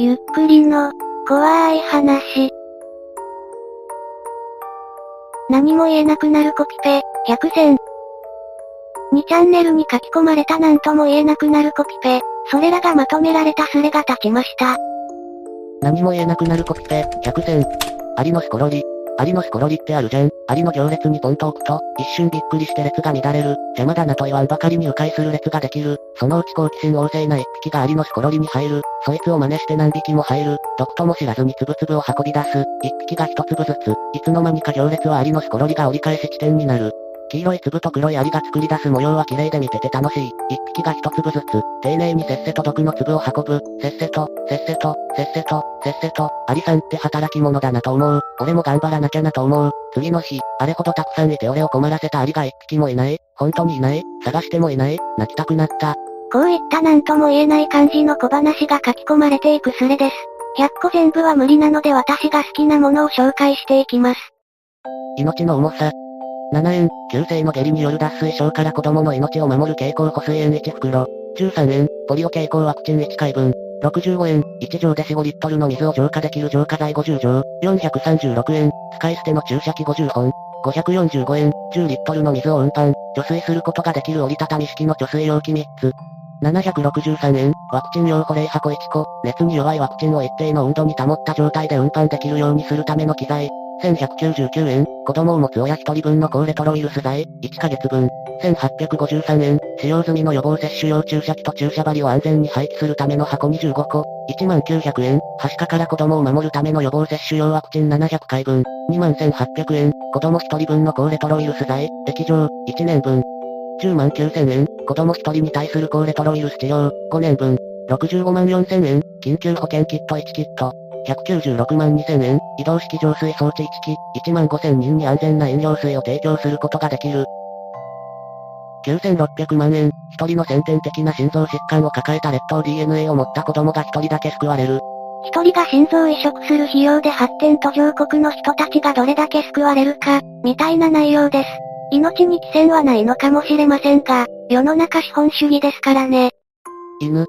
ゆっくりの、怖い話。何も言えなくなるコピペ、100選。2チャンネルに書き込まれた何とも言えなくなるコピペ、それらがまとめられたスレが立ちました。何も言えなくなるコピペ、100選。アリのスコロリ。アリのスコロリってあるじゃん。アリの行列にポンと置くと、一瞬びっくりして列が乱れる。邪魔だなと言わんばかりに迂回する列ができる。そのうち好奇心旺盛な一匹がアリのスコロリに入る。そいつを真似して何匹も入る。毒とも知らずにつぶつぶを運び出す。一匹が一粒ずつ。いつの間にか行列はアリのスコロリが折り返し地点になる。黄色い粒と黒いアリが作り出す模様は綺麗で見てて楽しい。一匹が一粒ずつ、丁寧にせっせと毒の粒を運ぶ。せっせと、せっせと、せっせと、せっせと、アリさんって働き者だなと思う。俺も頑張らなきゃなと思う。次の日、あれほどたくさんいて俺を困らせたアリが一匹もいない本当にいない探してもいない泣きたくなった。こういった何とも言えない感じの小話が書き込まれていくスレです。100個全部は無理なので私が好きなものを紹介していきます。命の重さ、7円、急性の下痢による脱水症から子供の命を守る経口補水塩1袋。13円、ポリオ経口ワクチン1回分。65円、1錠で4、5リットルの水を浄化できる浄化剤50錠。436円、使い捨ての注射器50本。545円、10リットルの水を運搬、除水することができる折りたたみ式の貯水容器3つ。763円、ワクチン用保冷箱1個、熱に弱いワクチンを一定の温度に保った状態で運搬できるようにするための機材。1199円、子供を持つ親1人分の高レトロウイルス剤、1ヶ月分。1853円、使用済みの予防接種用注射器と注射針を安全に廃棄するための箱25個。1900円、はしかから子供を守るための予防接種用ワクチン700回分。21800円、子供1人分の高レトロウイルス剤、液状、1年分。10万9000円、子供1人に対する高レトロウイルス治療、5年分。65万4000円、緊急保険キット1キット。196万2000円、移動式浄水装置1機、1万5000人に安全な飲料水を提供することができる。9600万円、一人の先天的な心臓疾患を抱えた劣等 DNA を持った子供が一人だけ救われる。一人が心臓移植する費用で発展途上国の人たちがどれだけ救われるか、みたいな内容です。命に危険はないのかもしれませんが、世の中資本主義ですからね。犬、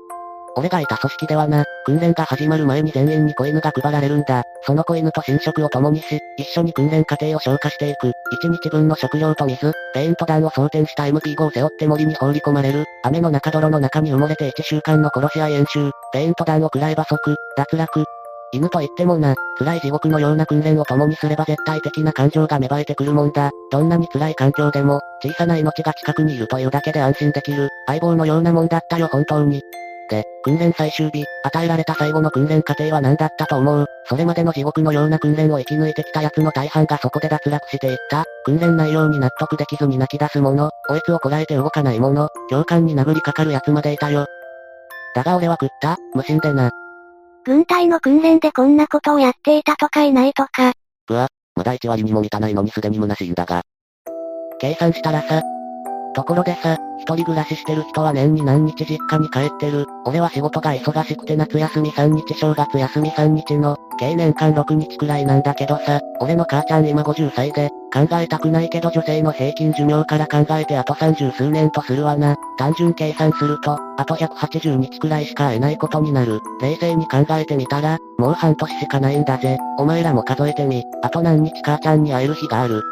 俺がいた組織ではな、訓練が始まる前に全員に子犬が配られるんだ。その子犬と寝食を共にし、一緒に訓練過程を消化していく。1日分の食料と水、ペイント弾を装填した MP5 を背負って森に放り込まれる。雨の中泥の中に埋もれて1週間の殺し合い演習。ペイント弾を食らえば即、脱落。犬と言ってもな、辛い地獄のような訓練を共にすれば絶対的な感情が芽生えてくるもんだ。どんなに辛い環境でも、小さな命が近くにいるというだけで安心できる。相棒のようなもんだったよ本当に。で、訓練最終日、与えられた最後の訓練過程は何だったと思う？それまでの地獄のような訓練を生き抜いてきた奴の大半がそこで脱落していった。訓練内容に納得できずに泣き出す者、おえつをこらえて動かない者、教官に殴りかかる奴までいたよ。だが俺は食った、無心でな。軍隊の訓練でこんなことをやっていたとかいないとか。ぶわ、まだ1割にも満たないのにすでに虚しいんだが。計算したらさ、ところでさ、一人暮らししてる人は年に何日実家に帰ってる。俺は仕事が忙しくて夏休み3日正月休み3日の、計年間6日くらいなんだけどさ、俺の母ちゃん今50歳で、考えたくないけど女性の平均寿命から考えてあと30数年とするわな。単純計算すると、あと180日くらいしか会えないことになる。冷静に考えてみたら、もう半年しかないんだぜ。お前らも数えてみ。あと何日母ちゃんに会える日がある。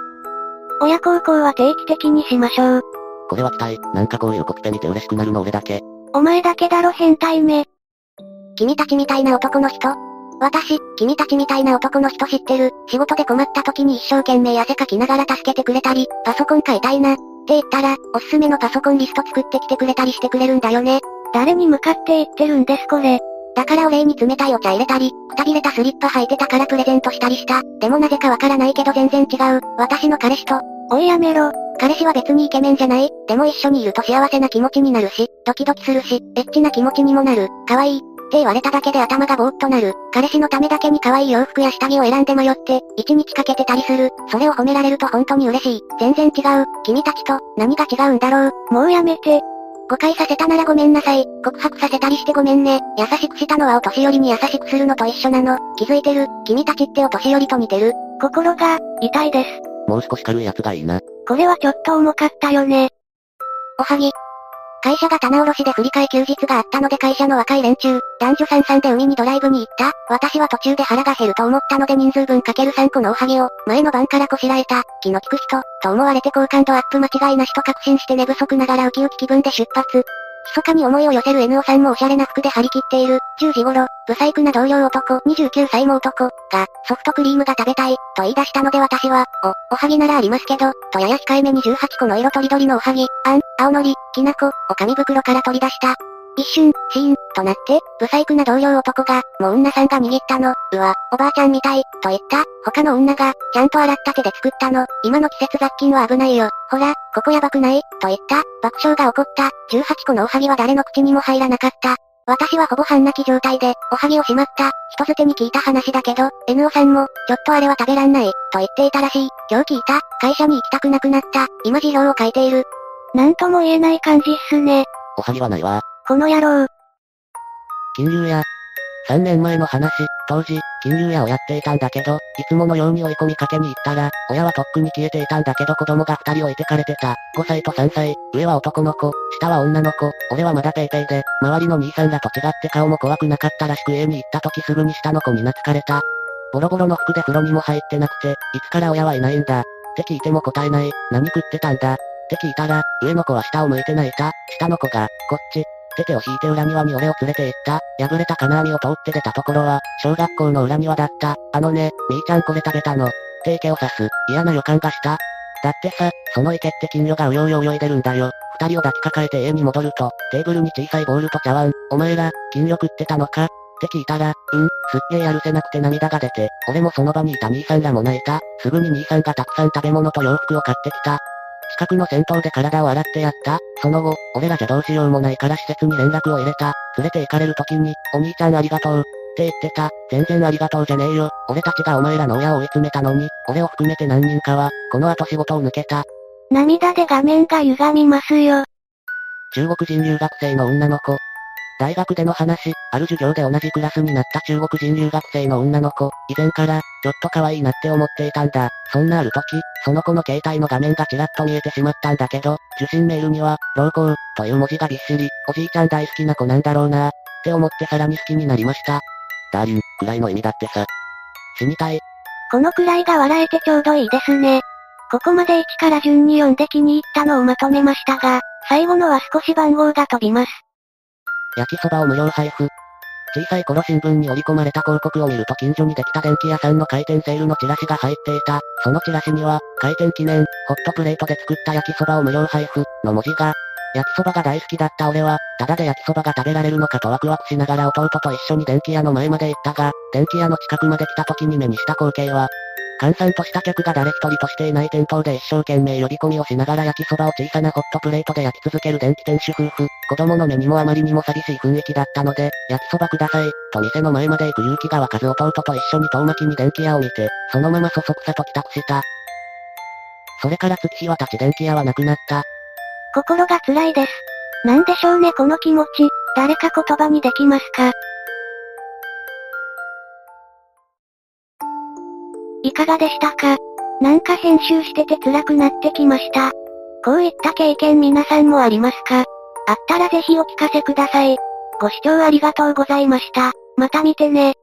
親孝行は定期的にしましょう。これは期待。なんかこういうコピペ見て嬉しくなるの俺だけ。お前だけだろ変態め。君たちみたいな男の人私、君たちみたいな男の人知ってる。仕事で困った時に一生懸命汗かきながら助けてくれたり、パソコン買いたいな。って言ったら、おすすめのパソコンリスト作ってきてくれたりしてくれるんだよね。誰に向かって言ってるんですこれ。だからお礼に冷たいお茶入れたり、くたびれたスリッパ履いてたからプレゼントしたりした。でもなぜかわからないけど全然違う。私の彼氏と。おいやめろ。彼氏は別にイケメンじゃないでも一緒にいると幸せな気持ちになるし、ドキドキするし、エッチな気持ちにもなる。可愛い。って言われただけで頭がぼーっとなる。彼氏のためだけに可愛い洋服や下着を選んで迷って、一日かけてたりする。それを褒められると本当に嬉しい。全然違う。君たちと、何が違うんだろう。もうやめて。誤解させたならごめんなさい。告白させたりしてごめんね。優しくしたのはお年寄りに優しくするのと一緒なの。気づいてる。君たちってお年寄りと似てる。心が、痛いです。もう少し軽いやつがいいな。これはちょっと重かったよね。おはぎ。会社が棚卸しで振り替え休日があったので会社の若い連中、男女三々で海にドライブに行った。私は途中で腹が減ると思ったので人数分かける3個のおはぎを、前の晩からこしらえた、気の利く人、と思われて好感度アップ間違いなしと確信して寝不足ながらウキウキ気分で出発。密かに思いを寄せる NO さんもおしゃれな服で張り切っている。10時頃、ブサイクな同僚男、29歳も男、が、ソフトクリームが食べたい、と言い出したので私は、お、おはぎならありますけど、とやや控えめに18個の色とりどりのおはぎ、あん、青のり、きなこ、お紙袋から取り出した。一瞬、シーン、となって、ブサイクな同僚男が、もう女さんが握ったの、うわ、おばあちゃんみたい、と言った、他の女が、ちゃんと洗った手で作ったの、今の季節雑菌は危ないよ、ほら、ここやばくない、と言った、爆笑が起こった、18個のおはぎは誰の口にも入らなかった。私はほぼ半泣き状態で、おはぎをしまった、人づてに聞いた話だけど、NO さんも、ちょっとあれは食べらんない、と言っていたらしい。今日聞いた、会社に行きたくなくなった、今辞表を書いている。なんとも言えない感じっすね。おはぎはないわ。この野郎。金融屋。3年前の話、当時、金融屋をやっていたんだけど、いつものように追い込みかけに行ったら、親はとっくに消えていたんだけど子供が2人置いてかれてた。5歳と3歳、上は男の子、下は女の子、俺はまだペイペイで、周りの兄さんらと違って顔も怖くなかったらしく家に行った時すぐに下の子に懐かれた。ボロボロの服で風呂にも入ってなくて、いつから親はいないんだ。って聞いても答えない。何食ってたんだ。って聞いたら、上の子は下を向いて泣いた。下の子が、こっち、手を引いて裏庭に俺を連れて行った。破れた金網を通って出たところは、小学校の裏庭だった。あのね、みーちゃんこれ食べたの。って池を刺す。嫌な予感がした。だってさ、その池って金魚がうようよ泳いでるんだよ。二人を抱きかかえて家に戻ると、テーブルに小さいボールと茶碗。お前ら、金魚食ってたのか？って聞いたら、うん、すっげえやるせなくて涙が出て、俺もその場にいた兄さんらも泣いた。すぐに兄さんがたくさん食べ物と洋服を買ってきた。近くの銭湯で体を洗ってやった。その後、俺らじゃどうしようもないから施設に連絡を入れた。連れて行かれる時に、お兄ちゃんありがとう。って言ってた。全然ありがとうじゃねえよ。俺たちがお前らの親を追い詰めたのに、俺を含めて何人かは、この後仕事を抜けた。涙で画面が歪みますよ。中国人留学生の女の子、大学での話、ある授業で同じクラスになった中国人留学生の女の子、以前から、ちょっと可愛いなって思っていたんだ。そんなある時、その子の携帯の画面がちらっと見えてしまったんだけど、受信メールには、老公、という文字がびっしり、おじいちゃん大好きな子なんだろうな、って思ってさらに好きになりました。ダーリン、くらいの意味だってさ。死にたい。このくらいが笑えてちょうどいいですね。ここまで1から順に読んで気に入ったのをまとめましたが、最後のは少し番号が飛びます。焼きそばを無料配布。小さい頃新聞に折り込まれた広告を見ると近所にできた電気屋さんの開店セールのチラシが入っていた。そのチラシには、開店記念、ホットプレートで作った焼きそばを無料配布、の文字が。焼きそばが大好きだった俺は、ただで焼きそばが食べられるのかとワクワクしながら弟と一緒に電気屋の前まで行ったが、電気屋の近くまで来た時に目にした光景は、閑散とした客が誰一人としていない店頭で一生懸命呼び込みをしながら焼きそばを小さなホットプレートで焼き続ける電気店主夫婦。子供の目にもあまりにも寂しい雰囲気だったので、焼きそばください、と店の前まで行く勇気が湧かず弟と一緒に遠巻きに電気屋を見て、そのままそそくさと帰宅した。それから月日は経ち電気屋はなくなった。心が辛いです。なんでしょうねこの気持ち、誰か言葉にできますか？いかがでしたか？なんか編集してて辛くなってきました。こういった経験皆さんもありますか？あったらぜひお聞かせください。ご視聴ありがとうございました。また見てね。